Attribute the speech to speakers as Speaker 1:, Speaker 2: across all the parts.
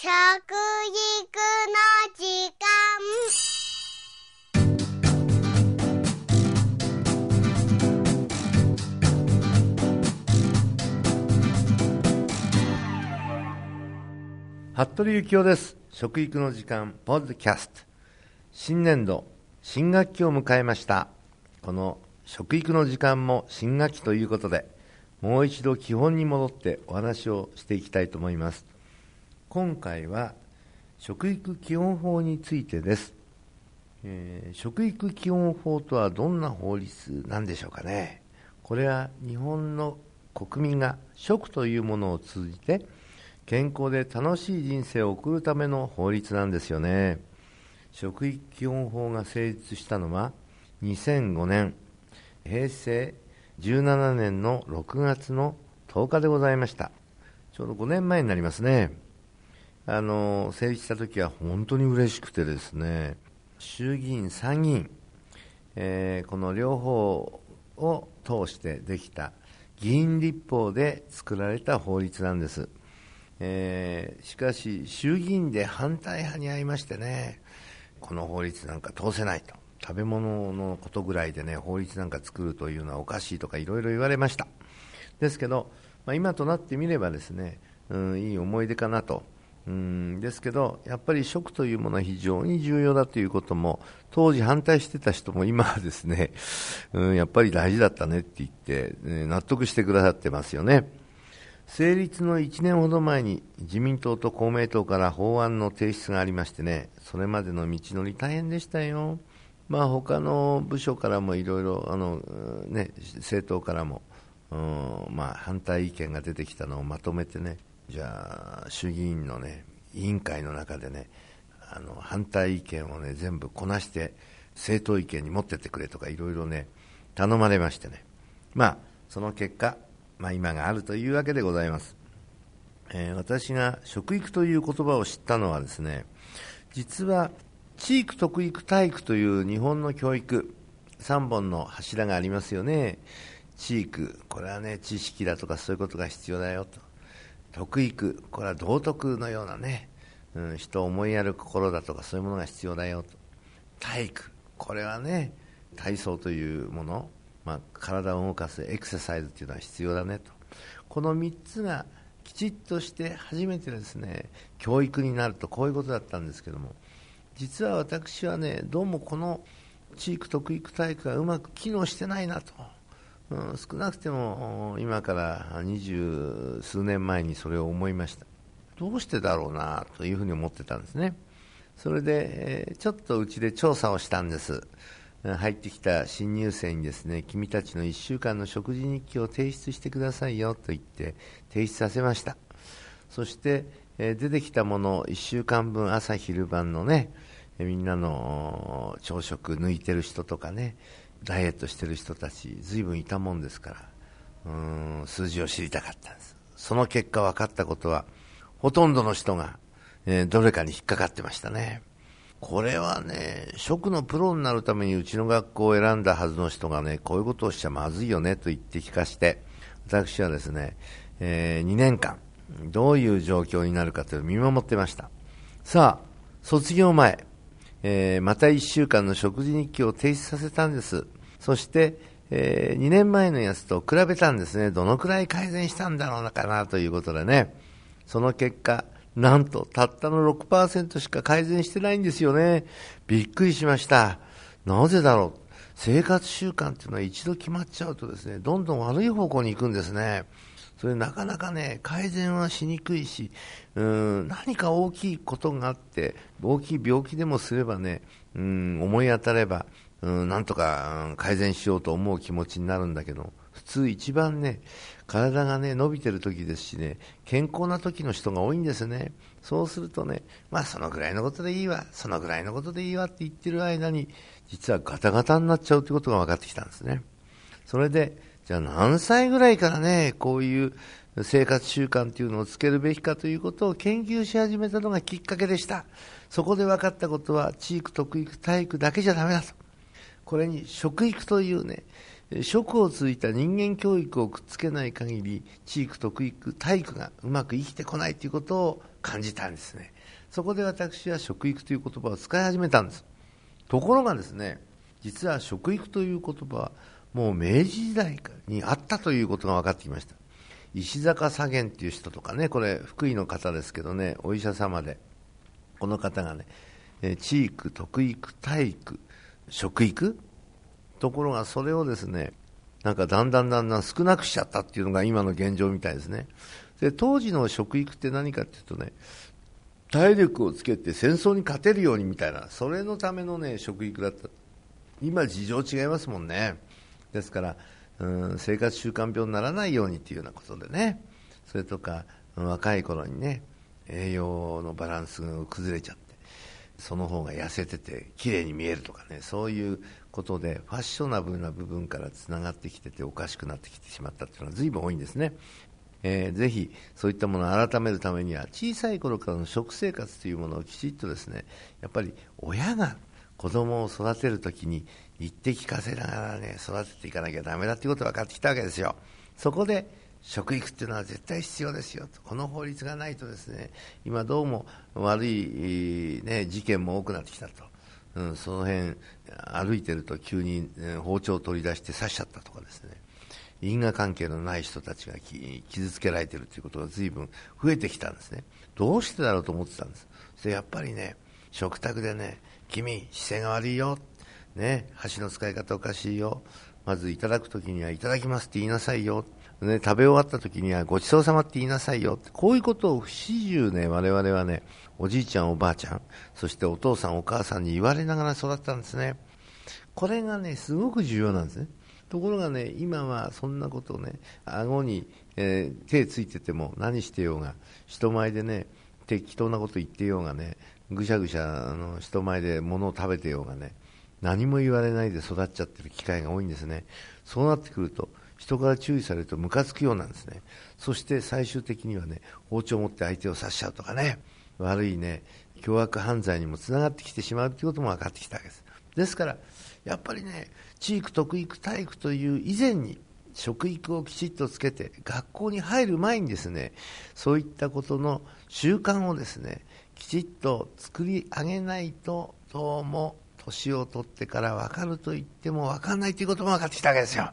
Speaker 1: 食育の時間。
Speaker 2: 服部幸男です。食育の時間ポッドキャスト。新年度新学期を迎えました。この食育の時間も新学期ということでもう一度基本に戻ってお話をしていきたいと思います。今回は食育基本法についてです、えー食育基本法とはどんな法律なんでしょうかね。これは日本の国民が食というものを通じて健康で楽しい人生を送るための法律なんですよね。食育基本法が成立したのは2005年。平成17年の6月の10日でございました。ちょうど5年前になりますね。あの成立した時は本当に嬉しくてですね衆議院参議院、えーこの両方を通してできた議員立法で作られた法律なんですえーしかし、衆議院で反対派に会いましてね、この法律なんか通せないと、食べ物のことぐらいでね、法律なんか作るというのはおかしいとかいろいろ言われました。ですけど、まあ、今となってみればですね、うん、いい思い出かなと。うんですけど、やっぱり食というものは非常に重要だということも、当時反対してた人も今はですね、うん、やっぱり大事だったねって言って、ね納得してくださってますよね。成立の1年ほど前に自民党と公明党から法案の提出がありましてね、それまでの道のり大変でしたよ。まあ他の部署からもいろいろ、あの、ね、政党からも、うんまあ反対意見が出てきたのをまとめてね、じゃあ衆議院のね、委員会の中でね、あの反対意見をね、全部こなして政党意見に持ってってくれとかいろいろね、頼まれましてね。まあ、その結果、まあ、今があるというわけでございます、えー私が食育という言葉を知ったのはですね実は地域特育体育という日本の教育3本の柱がありますよね。地域これはね知識だとかそういうことが必要だよと。徳育これは道徳のようなね、うん、人を思いやる心だとかそういうものが必要だよと。体育。これはね体操というもの、まあ、体を動かすエクササイズというのは必要だねと。この3つがきちっとして初めてですね教育になると。こういうことだったんですけども。実は私はねどうもこの地域特育体育がうまく機能してないなと、少なくても今から二十数年前にそれを思いましたどうしてだろうなというふうに思ってたんですねそれで、ちょっとうちで調査をしたんです。入ってきた新入生にですね、君たちの1週間の食事日記を提出してくださいよと言って提出させました。そして、出てきたものを1週間分朝昼晩のね、みんなの朝食抜いてる人とかね、ダイエットしてる人たち、ずいぶんいたもんですから、うん、数字を知りたかったんです。その結果分かったことは、ほとんどの人が、えーどれかに引っかかってましたね。これはね、食のプロになるためにうちの学校を選んだはずの人がね、こういうことをしちゃまずいよねと言って聞かして、私はですね、え2年間、どういう状況になるかというのを見守ってました。さあ、卒業前、えーまた1週間の食事日記を提出させたんです。そして、え2年前のやつと比べたんですね。どのくらい改善したんだろうなかなということでね。その結果、なんとたったの6%しか改善してないんですよね。びっくりしました。なぜだろう。生活習慣っていうのは一度決まっちゃうとですね、どんどん悪い方向に行くんですね。それなかなかね、改善はしにくいし、うん、何か大きいことがあって、大きい病気でもすればね、うん、思い当たれば、うん、なんとか、改善しようと思う気持ちになるんだけど、普通一番ね、体がね、伸びてる時ですしね、健康な時の人が多いんですね。そうするとね、まあそのぐらいのことでいいわ、そのぐらいのことでいいわって言ってる間に、実はガタガタになっちゃうということが分かってきたんですね。それで、じゃあ何歳ぐらいからね、こういう生活習慣というのをつけるべきかということを研究し始めたのがきっかけでした。そこで分かったことは、地域特育体育だけじゃダメだと。これに食育というね、食をついた人間教育をくっつけない限り、地域特育体育がうまく生きてこないということを感じたんですね。そこで私は食育という言葉を使い始めたんです。ところがですね、実は食育という言葉はもう明治時代にあったということが分かってきました。石坂左源っていう人とかね、これ福井の方ですけどね、お医者様で、この方がね、地域、徳育、体育、食育ところがそれをですね、なんかだんだんだんだん少なくしちゃったっていうのが今の現状みたいですね。で、当時の食育って何かっていうとね、体力をつけて戦争に勝てるようにみたいな、それのためのね、食育だった。今事情違いますもんね。ですから、うん、生活習慣病にならないようにっていうようなことでね、それとか、若い頃にね、栄養のバランスが崩れちゃって、その方が痩せてて綺麗に見えるとかね、そういうことでファッショナブルな部分からつながってきてておかしくなってきてしまったっていうのは随分多いんですね。えー、ぜひそういったものを改めるためには小さい頃からの食生活というものをきちっとですねやっぱり親が子供を育てるときに言って聞かせながらね育てていかなきゃだめだということが分かってきたわけですよ。そこで食育っていうのは絶対必要ですよと、この法律がないとですね、今どうも悪い、ね、事件も多くなってきたと。うん、その辺歩いてると急に、包丁を取り出して刺しちゃったとかですね、因果関係のない人たちが傷つけられているということが随分増えてきたんですね。どうしてだろうと思ってたんです。でやっぱりね、食卓でね、君、姿勢が悪いよ、ね、箸の使い方おかしいよ、まずいただくときにはいただきますって言いなさいよ、ね、食べ終わった時にはごちそうさまって言いなさいよこういうことを不始終ね、我々はね、おじいちゃん、おばあちゃん、そしてお父さん、お母さんに言われながら育ったんですね。これがね、すごく重要なんですね。ところがね、今はそんなことをね、顎に、えー、手ついてても何してようが、人前でね、適当なこと言ってようがね、ぐしゃぐしゃあの人前で物を食べてようがね、何も言われないで育っちゃってる機会が多いんですね。そうなってくると、人から注意されるとムカつくようなんですね。そして最終的にはね、包丁を持って相手を刺しちゃうとかね、悪いね、凶悪犯罪にもつながってきてしまうということも分かってきたわけです。ですから、やっぱりね、地域特育体育という以前に、食育をきちっとつけて、学校に入る前にですね、そういったことの習慣をですね、きちっと作り上げないと、どうも年を取ってから分かると言っても分かんないということも分かってきたわけですよ。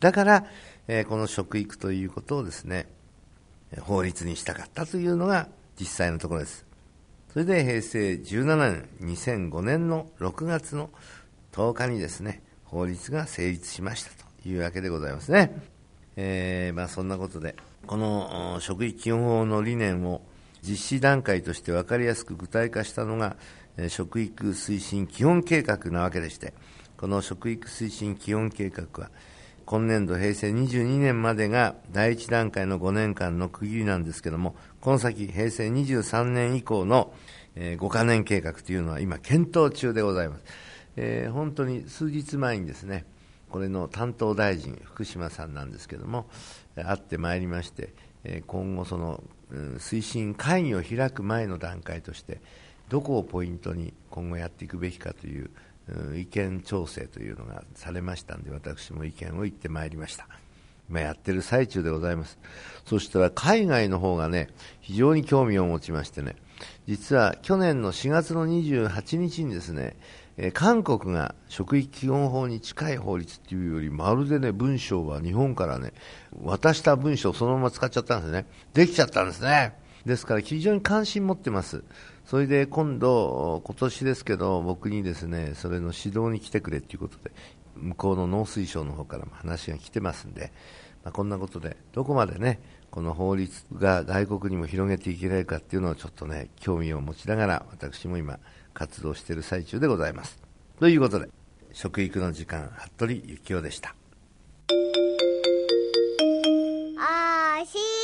Speaker 2: だから、えー、この食育ということをですね、法律にしたかったというのが実際のところです。それで平成17年、2005年の6月の10日にですね、法律が成立しましたというわけでございますね。えー、まあそんなことで、この食育基本法の理念を実施段階として分かりやすく具体化したのが、食育推進基本計画なわけでして、この食育推進基本計画は、今年度平成22年までが第1段階の5年間の区切りなんですけども、この先平成23年以降の、5カ年計画というのは今検討中でございます。えー、本当に数日前にですね、これの担当大臣、福島さんなんですけども、会ってまいりまして、今後その、推進会議を開く前の段階として、どこをポイントに今後やっていくべきかという意見調整というのがされましたんで、私も意見を言ってまいりました。今やってる最中でございます。そしたら海外の方がね、非常に興味を持ちましてね、実は去年の4月の28日にですね、え韓国が職域基本法に近い法律っていうより、まるでね、文章は日本からね、渡した文章をそのまま使っちゃったんですね。できちゃったんですね。ですから非常に関心持ってます。それで今度、今年ですけど、僕にですね、それの指導に来てくれということで、向こうの農水省の方からも話が来てますんで、まあ、こんなことで、どこまでね、この法律が外国にも広げていけないかっていうのをちょっとね、興味を持ちながら、私も今、活動している最中でございます。ということで、食育の時間、服部幸男でした。あーしー